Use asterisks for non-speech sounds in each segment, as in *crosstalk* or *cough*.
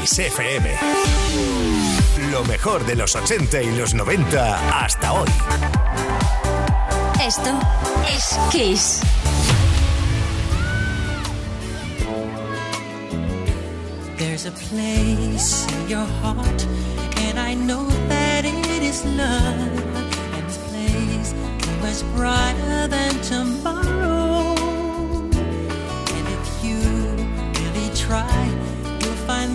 Kiss FM. Lo mejor de los 80 y los 90 hasta hoy. Esto es Kiss. There's a place in your heart, and I know that it is love. And this place is much brighter than tomorrow. And if you really try.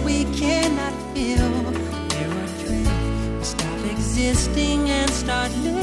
we cannot feel. There are dreams stop existing and start living.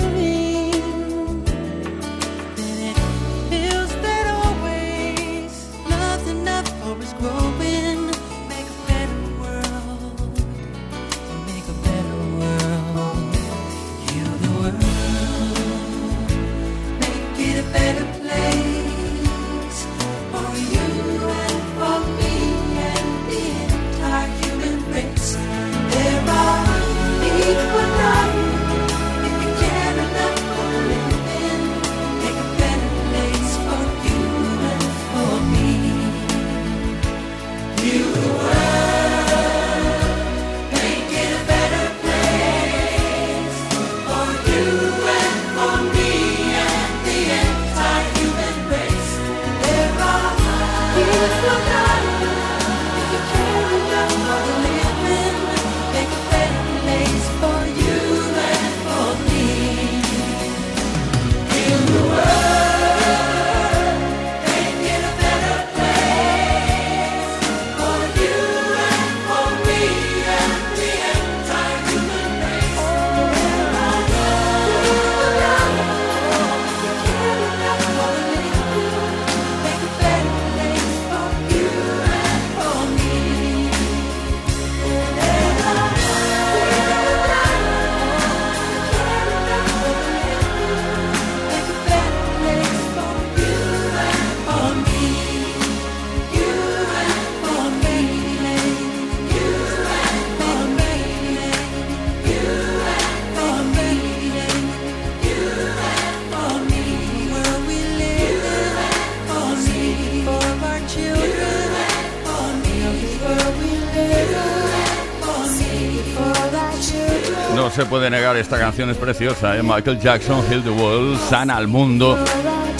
No se puede negar, esta canción es preciosa. ¿eh? Michael Jackson, Hill the Wall, sana al mundo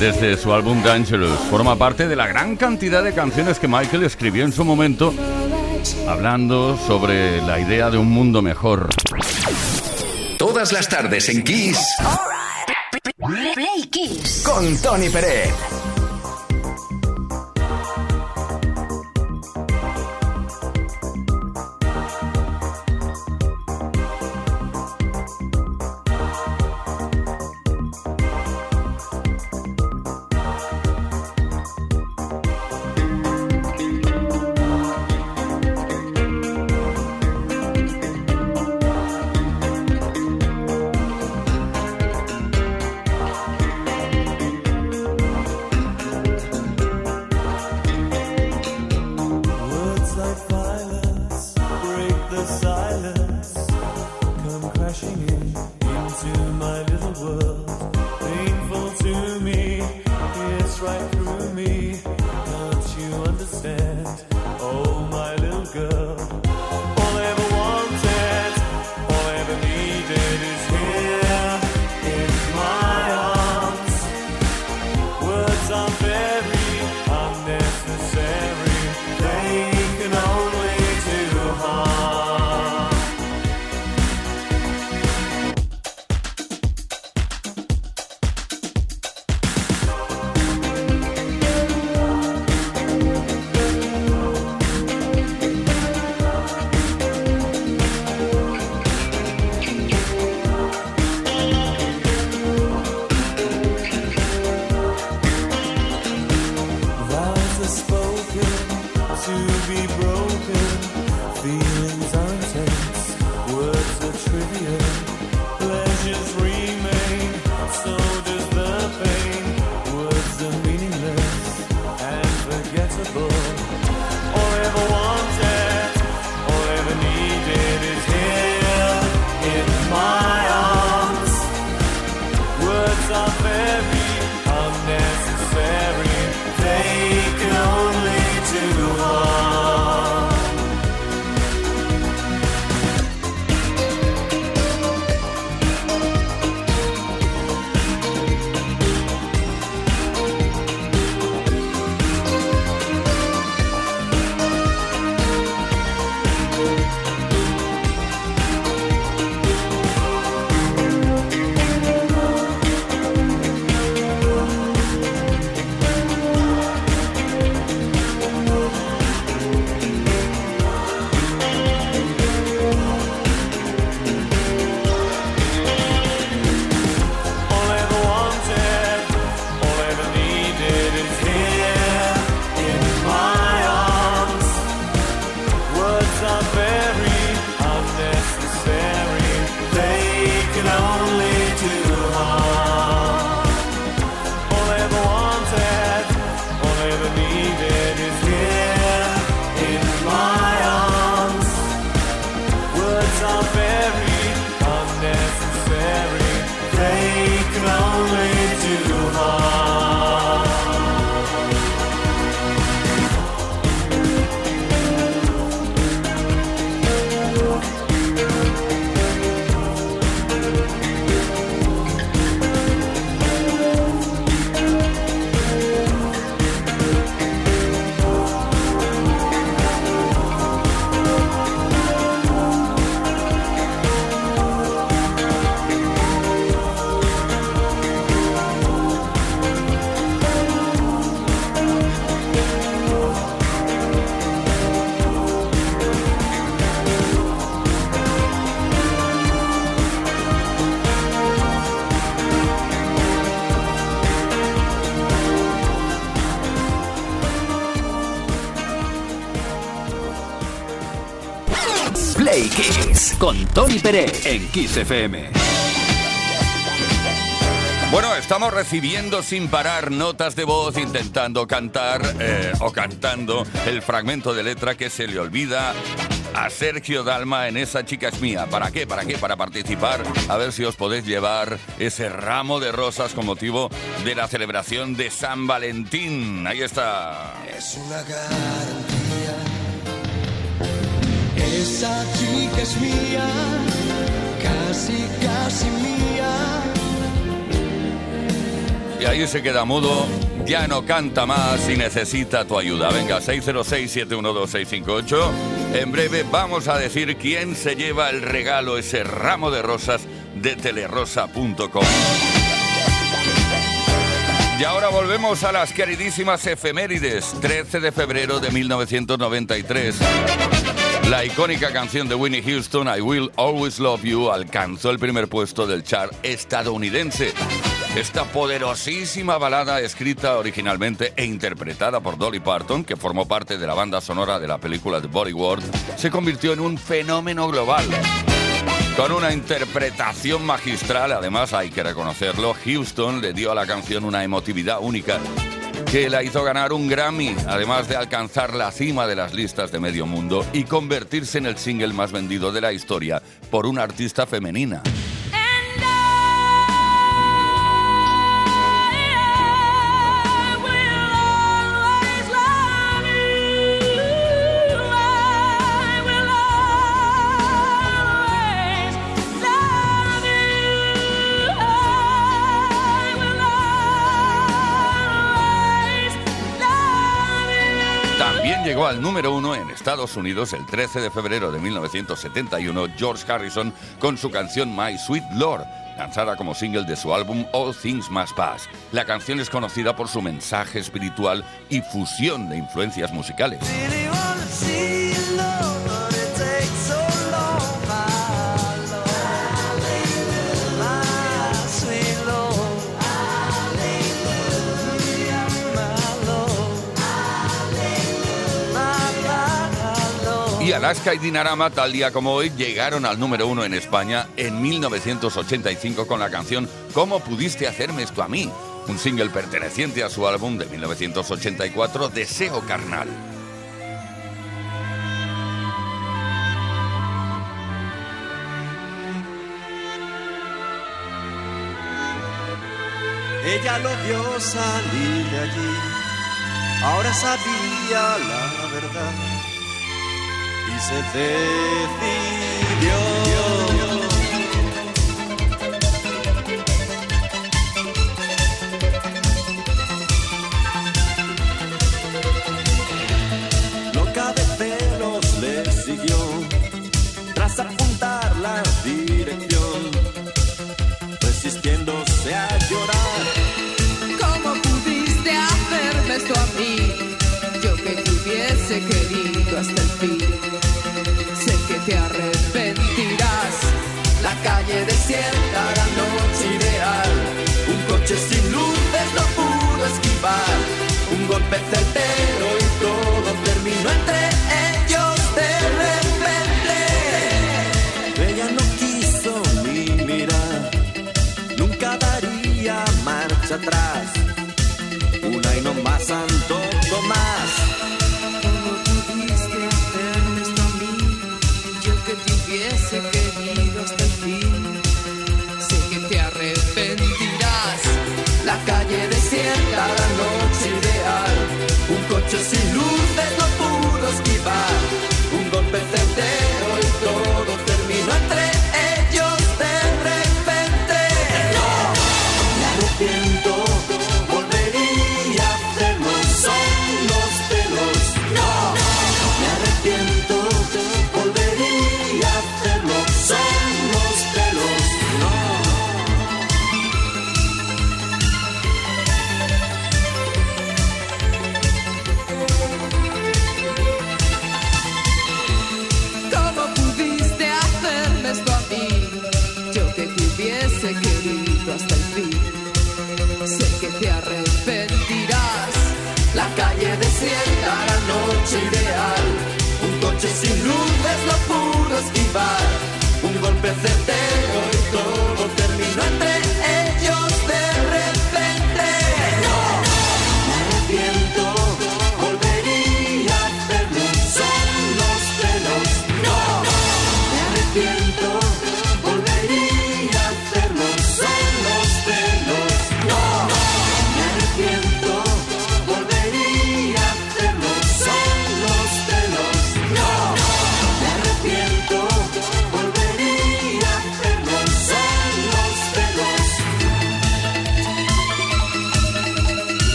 desde su álbum Dangerous. Forma parte de la gran cantidad de canciones que Michael escribió en su momento, hablando sobre la idea de un mundo mejor. Todas las tardes en Kiss. Play Kiss. Con Tony Pérez. Tony Pérez en Kiss FM. Bueno, estamos recibiendo sin parar notas de voz intentando cantar eh, o cantando el fragmento de letra que se le olvida a Sergio Dalma en esa chica es mía. ¿Para qué? ¿Para qué? Para participar. A ver si os podéis llevar ese ramo de rosas con motivo de la celebración de San Valentín. Ahí está. Es una garantía. Esa chica es mía, casi, casi mía. Y ahí se queda mudo, ya no canta más y necesita tu ayuda. Venga, 606-712-658. En breve vamos a decir quién se lleva el regalo, ese ramo de rosas de telerosa.com. Y ahora volvemos a las queridísimas efemérides. 13 de febrero de 1993. La icónica canción de Winnie Houston, I Will Always Love You, alcanzó el primer puesto del chart estadounidense. Esta poderosísima balada, escrita originalmente e interpretada por Dolly Parton, que formó parte de la banda sonora de la película The Bodyguard, se convirtió en un fenómeno global. Con una interpretación magistral, además hay que reconocerlo, Houston le dio a la canción una emotividad única que la hizo ganar un Grammy, además de alcanzar la cima de las listas de medio mundo y convertirse en el single más vendido de la historia por una artista femenina. Al número uno en Estados Unidos el 13 de febrero de 1971 George Harrison con su canción My Sweet Lord, lanzada como single de su álbum All Things Must Pass. La canción es conocida por su mensaje espiritual y fusión de influencias musicales. Alaska y Dinarama, tal día como hoy, llegaron al número uno en España en 1985 con la canción ¿Cómo pudiste hacerme esto a mí? Un single perteneciente a su álbum de 1984, Deseo Carnal. Ella lo vio salir de allí, ahora sabía la verdad se decidió. calle desierta. see.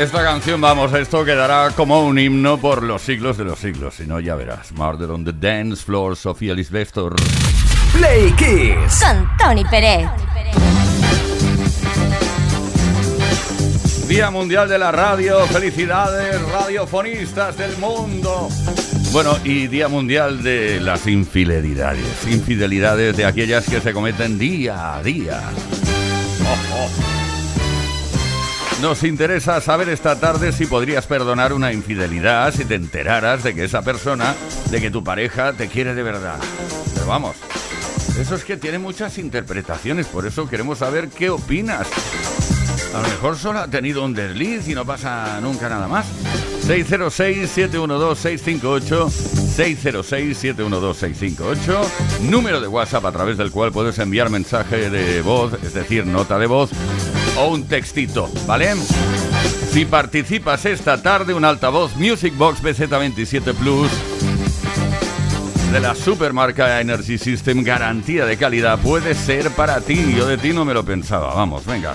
Esta canción, vamos, esto quedará como un himno por los siglos de los siglos. Si no, ya verás. Murder on the Dance Floor, Sofía Lisbestor. Play Kiss. Con Tony Pérez. Día Mundial de la Radio. Felicidades, radiofonistas del mundo. Bueno, y Día Mundial de las Infidelidades. Infidelidades de aquellas que se cometen día a día. Oh, oh. Nos interesa saber esta tarde si podrías perdonar una infidelidad si te enteraras de que esa persona, de que tu pareja te quiere de verdad. Pero vamos, eso es que tiene muchas interpretaciones, por eso queremos saber qué opinas. A lo mejor solo ha tenido un desliz y no pasa nunca nada más. 606-712-658, 606-712-658, número de WhatsApp a través del cual puedes enviar mensaje de voz, es decir, nota de voz, o un textito, ¿vale? Si participas esta tarde, un altavoz Music Box BZ27 Plus de la supermarca Energy System, garantía de calidad, puede ser para ti. Yo de ti no me lo pensaba. Vamos, venga.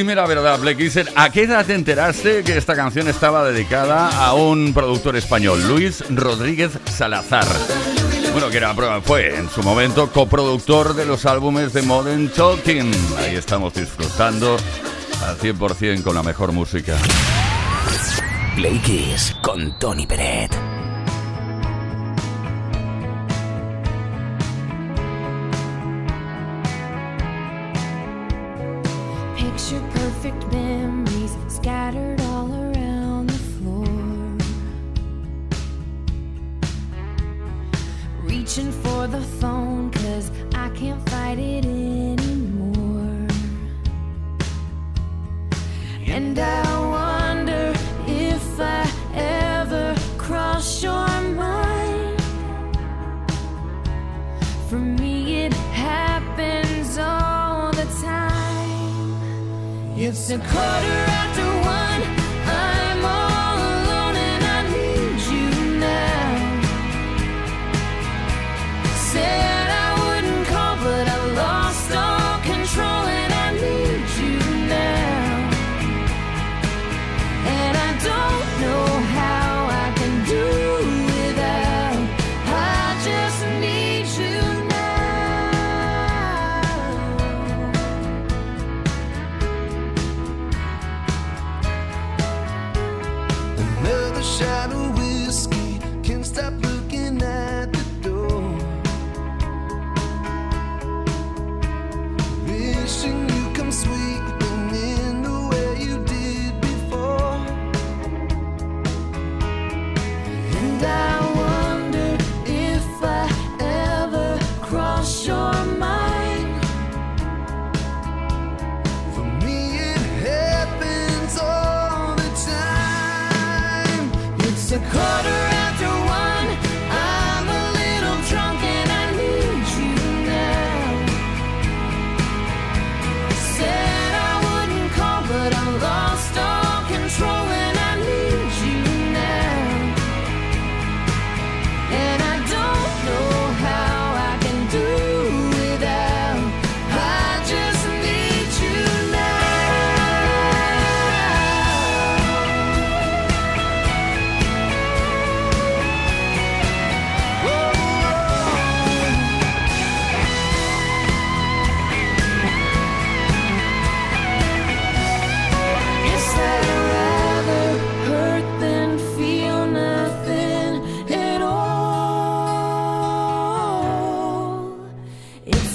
Primera verdad, Black ¿a qué edad te enteraste que esta canción estaba dedicada a un productor español, Luis Rodríguez Salazar? Bueno, que era, prueba fue en su momento coproductor de los álbumes de Modern Talking. Ahí estamos disfrutando al 100% con la mejor música. Play Kiss con Tony Peret.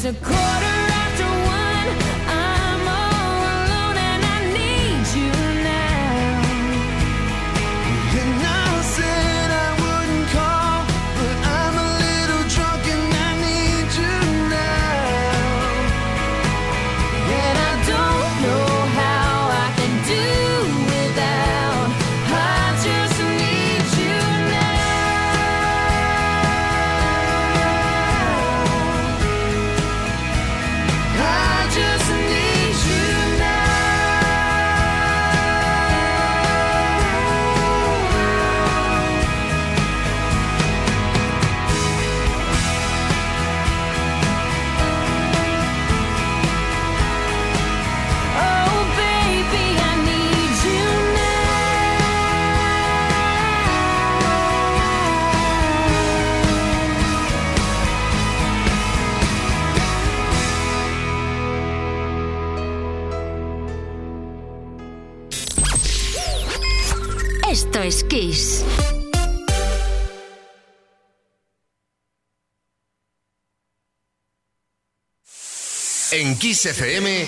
a quarter Kiss FM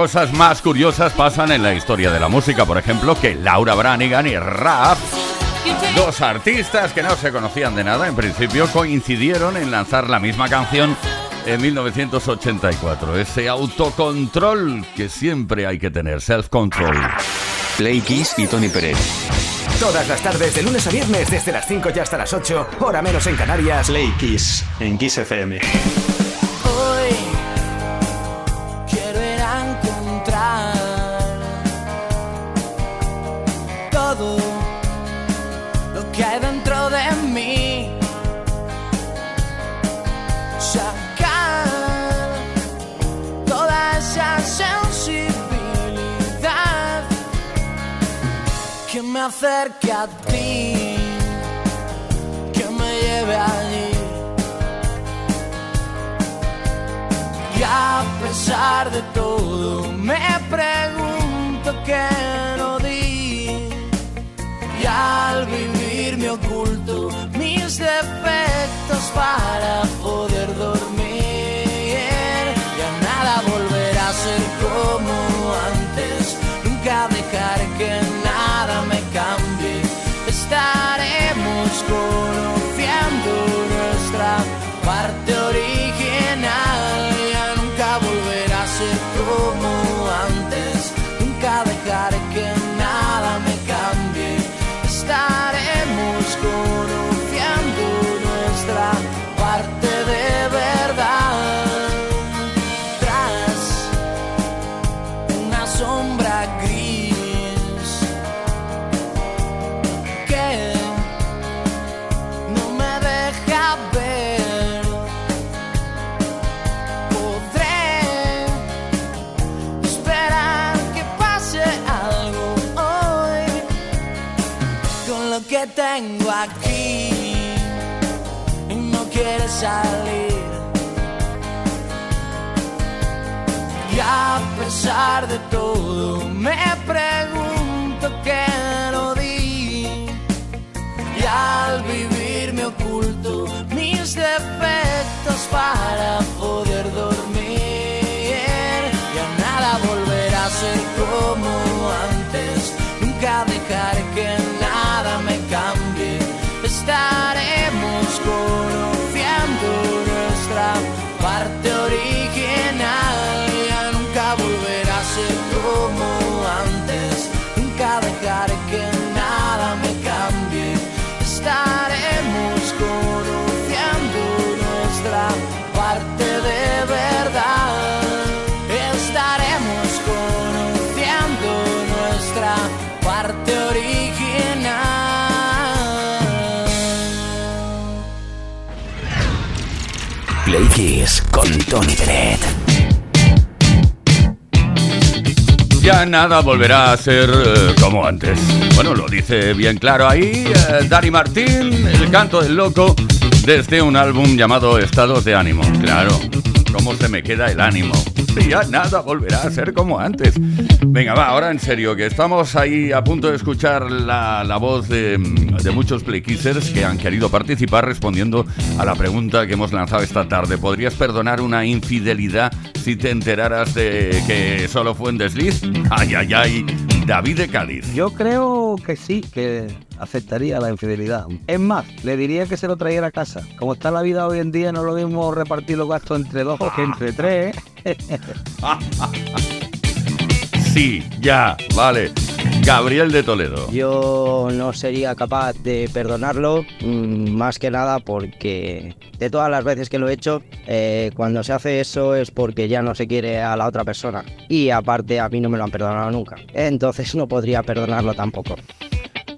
cosas más curiosas pasan en la historia de la música, por ejemplo, que Laura Branigan y Rap, dos artistas que no se conocían de nada en principio, coincidieron en lanzar la misma canción en 1984. Ese autocontrol que siempre hay que tener, self-control. Play Kiss y Tony Pérez. Todas las tardes, de lunes a viernes, desde las 5 y hasta las 8, hora menos en Canarias. Play Kiss, en Kiss FM. esa sensibilidad que me acerque a ti, que me lleve allí. Y a pesar de todo, me pregunto qué no di. Y al vivir me oculto mis defectos para poder dormir. Salir. Y a pesar de todo me pregunto qué lo di. Y al vivir me oculto mis defectos para poder dormir. Tony Peret. Ya nada volverá a ser eh, como antes. Bueno, lo dice bien claro ahí eh, Dani Martín, el canto del loco, desde un álbum llamado Estados de Ánimo. Claro, ¿cómo se me queda el ánimo? Sí, ya nada volverá a ser como antes. Venga, va, ahora en serio, que estamos ahí a punto de escuchar la, la voz de, de muchos playkissers que han querido participar respondiendo a la pregunta que hemos lanzado esta tarde. ¿Podrías perdonar una infidelidad si te enteraras de que solo fue un desliz? Ay, ay, ay. David de Cádiz. Yo creo que sí, que aceptaría la infidelidad. Es más, le diría que se lo trayera a casa. Como está la vida hoy en día, no es lo mismo repartir los gastos entre dos que entre tres. *laughs* Sí, ya, vale. Gabriel de Toledo. Yo no sería capaz de perdonarlo, mm, más que nada porque de todas las veces que lo he hecho, eh, cuando se hace eso es porque ya no se quiere a la otra persona. Y aparte a mí no me lo han perdonado nunca. Entonces no podría perdonarlo tampoco.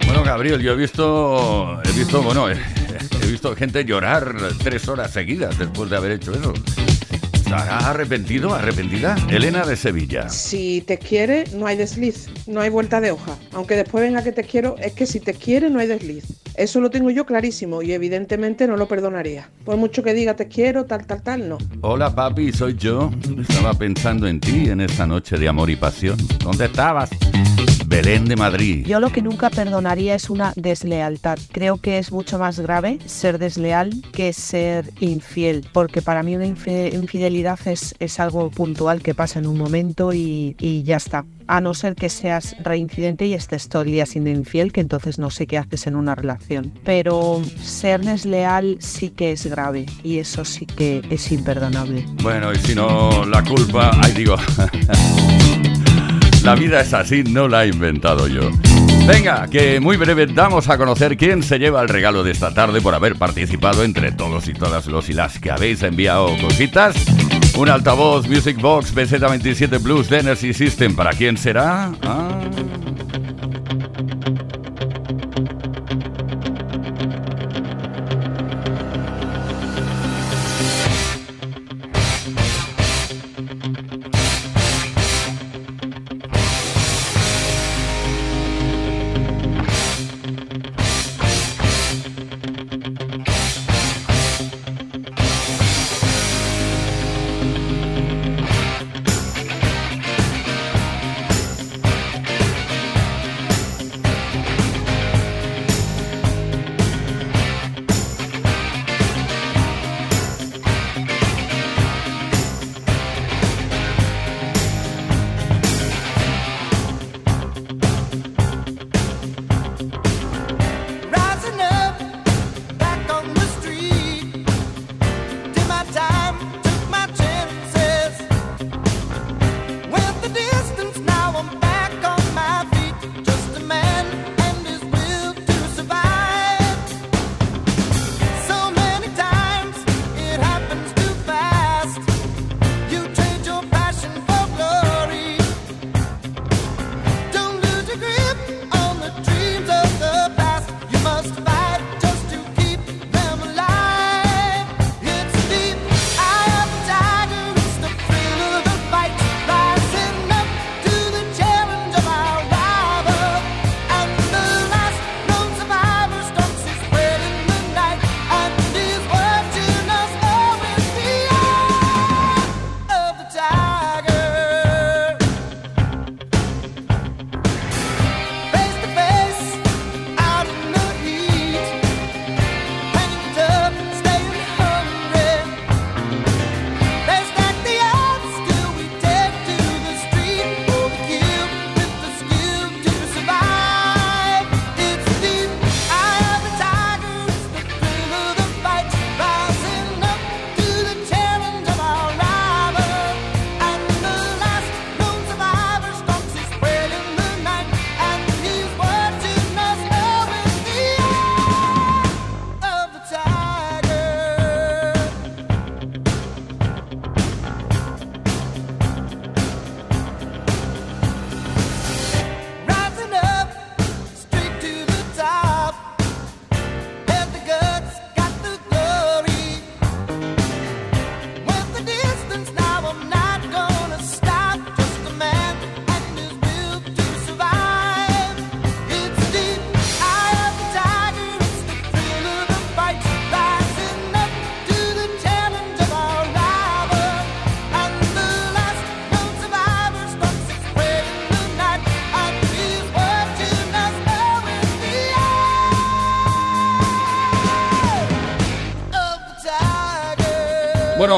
Bueno, Gabriel, yo he visto, he visto, bueno, he, *laughs* he visto gente llorar tres horas seguidas después de haber hecho eso. ¿Estará arrepentido, arrepentida? Elena de Sevilla. Si te quiere, no hay desliz, no hay vuelta de hoja. Aunque después venga que te quiero, es que si te quiere, no hay desliz. Eso lo tengo yo clarísimo y evidentemente no lo perdonaría. Por mucho que diga te quiero, tal, tal, tal, no. Hola papi, soy yo. Estaba pensando en ti en esta noche de amor y pasión. ¿Dónde estabas? Belén de Madrid. Yo lo que nunca perdonaría es una deslealtad. Creo que es mucho más grave ser desleal que ser infiel, porque para mí una infidelidad es, es algo puntual que pasa en un momento y, y ya está. A no ser que seas reincidente y estés todo el día siendo infiel, que entonces no sé qué haces en una relación. Pero ser desleal sí que es grave y eso sí que es imperdonable. Bueno, y si no, la culpa... Ay, digo... *laughs* La vida es así, no la he inventado yo. Venga, que muy breve damos a conocer quién se lleva el regalo de esta tarde por haber participado entre todos y todas los y las que habéis enviado cositas. Un altavoz Music Box BZ27 Plus de Energy System. ¿Para quién será? Ah.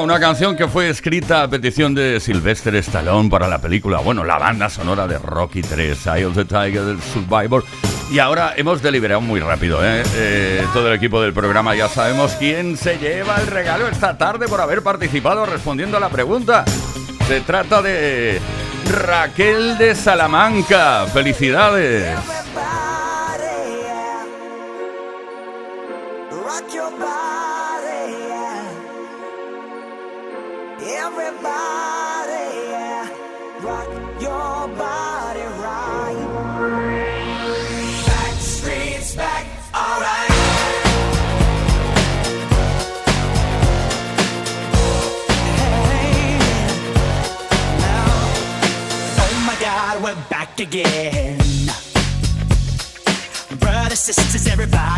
Una canción que fue escrita a petición de Sylvester Stallone para la película, bueno, la banda sonora de Rocky 3, Eye of the Tiger, Survivor. Y ahora hemos deliberado muy rápido, ¿eh? Eh, Todo el equipo del programa ya sabemos quién se lleva el regalo esta tarde por haber participado respondiendo a la pregunta. Se trata de Raquel de Salamanca. ¡Felicidades! Again. Brothers, sisters, everybody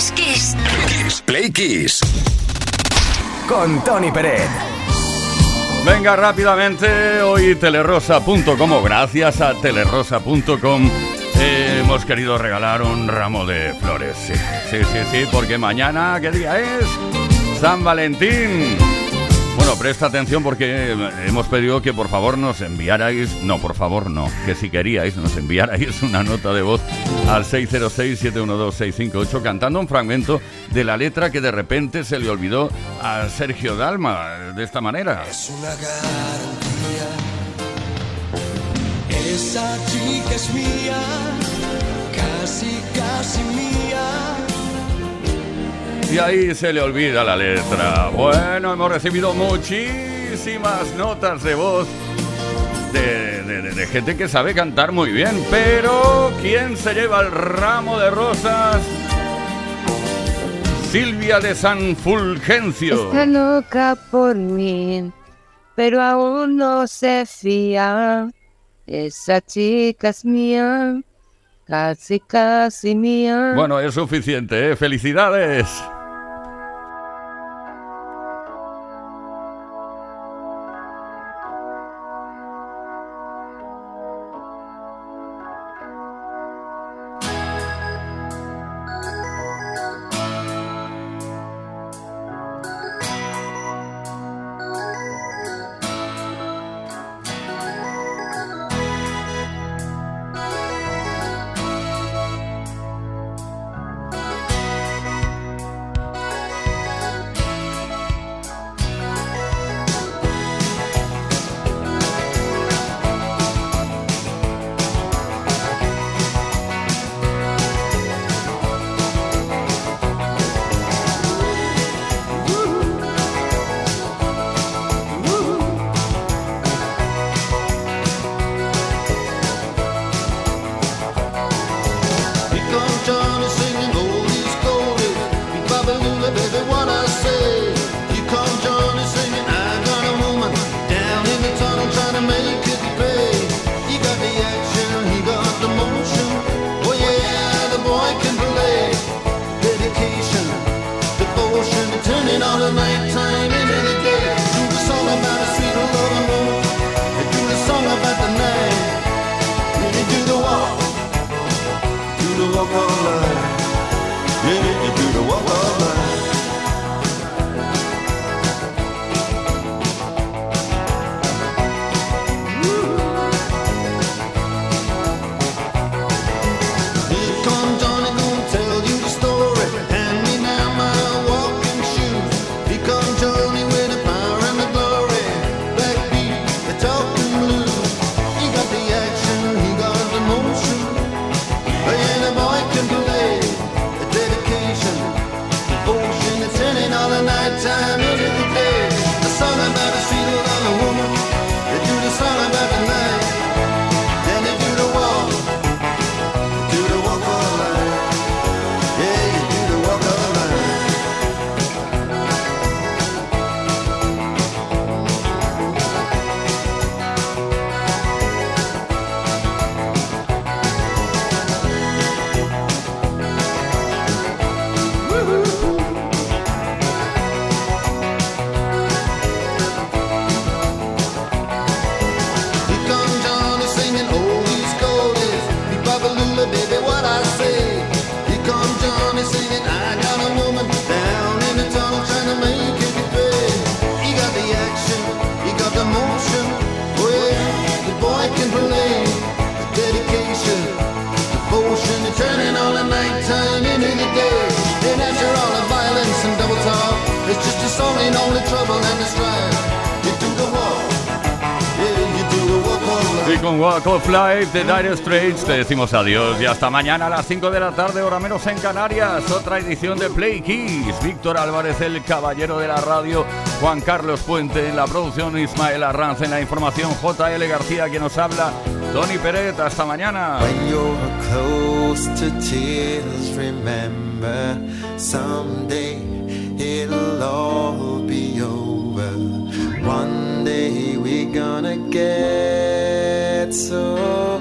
es Kiss. Kiss Play Kiss. Con Tony Peret. Venga rápidamente, hoy telerosa.com o gracias a telerosa.com eh, hemos querido regalar un ramo de flores. Sí, sí, sí, sí, porque mañana, ¿qué día es? San Valentín. Bueno, presta atención porque hemos pedido que por favor nos enviarais, no, por favor no, que si queríais nos enviarais *laughs* una nota de voz al 606-712-658 cantando un fragmento de la letra que de repente se le olvidó a Sergio Dalma de esta manera. Es una garantía. Esa chica es mía, casi, casi mía y ahí se le olvida la letra. Bueno, hemos recibido muchísimas notas de voz de, gente que sabe cantar muy bien, pero ¿quién se lleva el ramo de rosas? Silvia de San Fulgencio. Está loca por mí, pero aún no se fía. Esa chica es mía, casi, casi mía. Bueno, es suficiente, ¿eh? ¡Felicidades! Life de Dire Straits. Te decimos adiós y hasta mañana a las 5 de la tarde, hora menos en Canarias. Otra edición de Play Kiss. Víctor Álvarez, el caballero de la radio. Juan Carlos Puente en la producción. Ismael Arranz en la información. JL García, que nos habla. Tony Peret, hasta mañana. One day we're gonna get so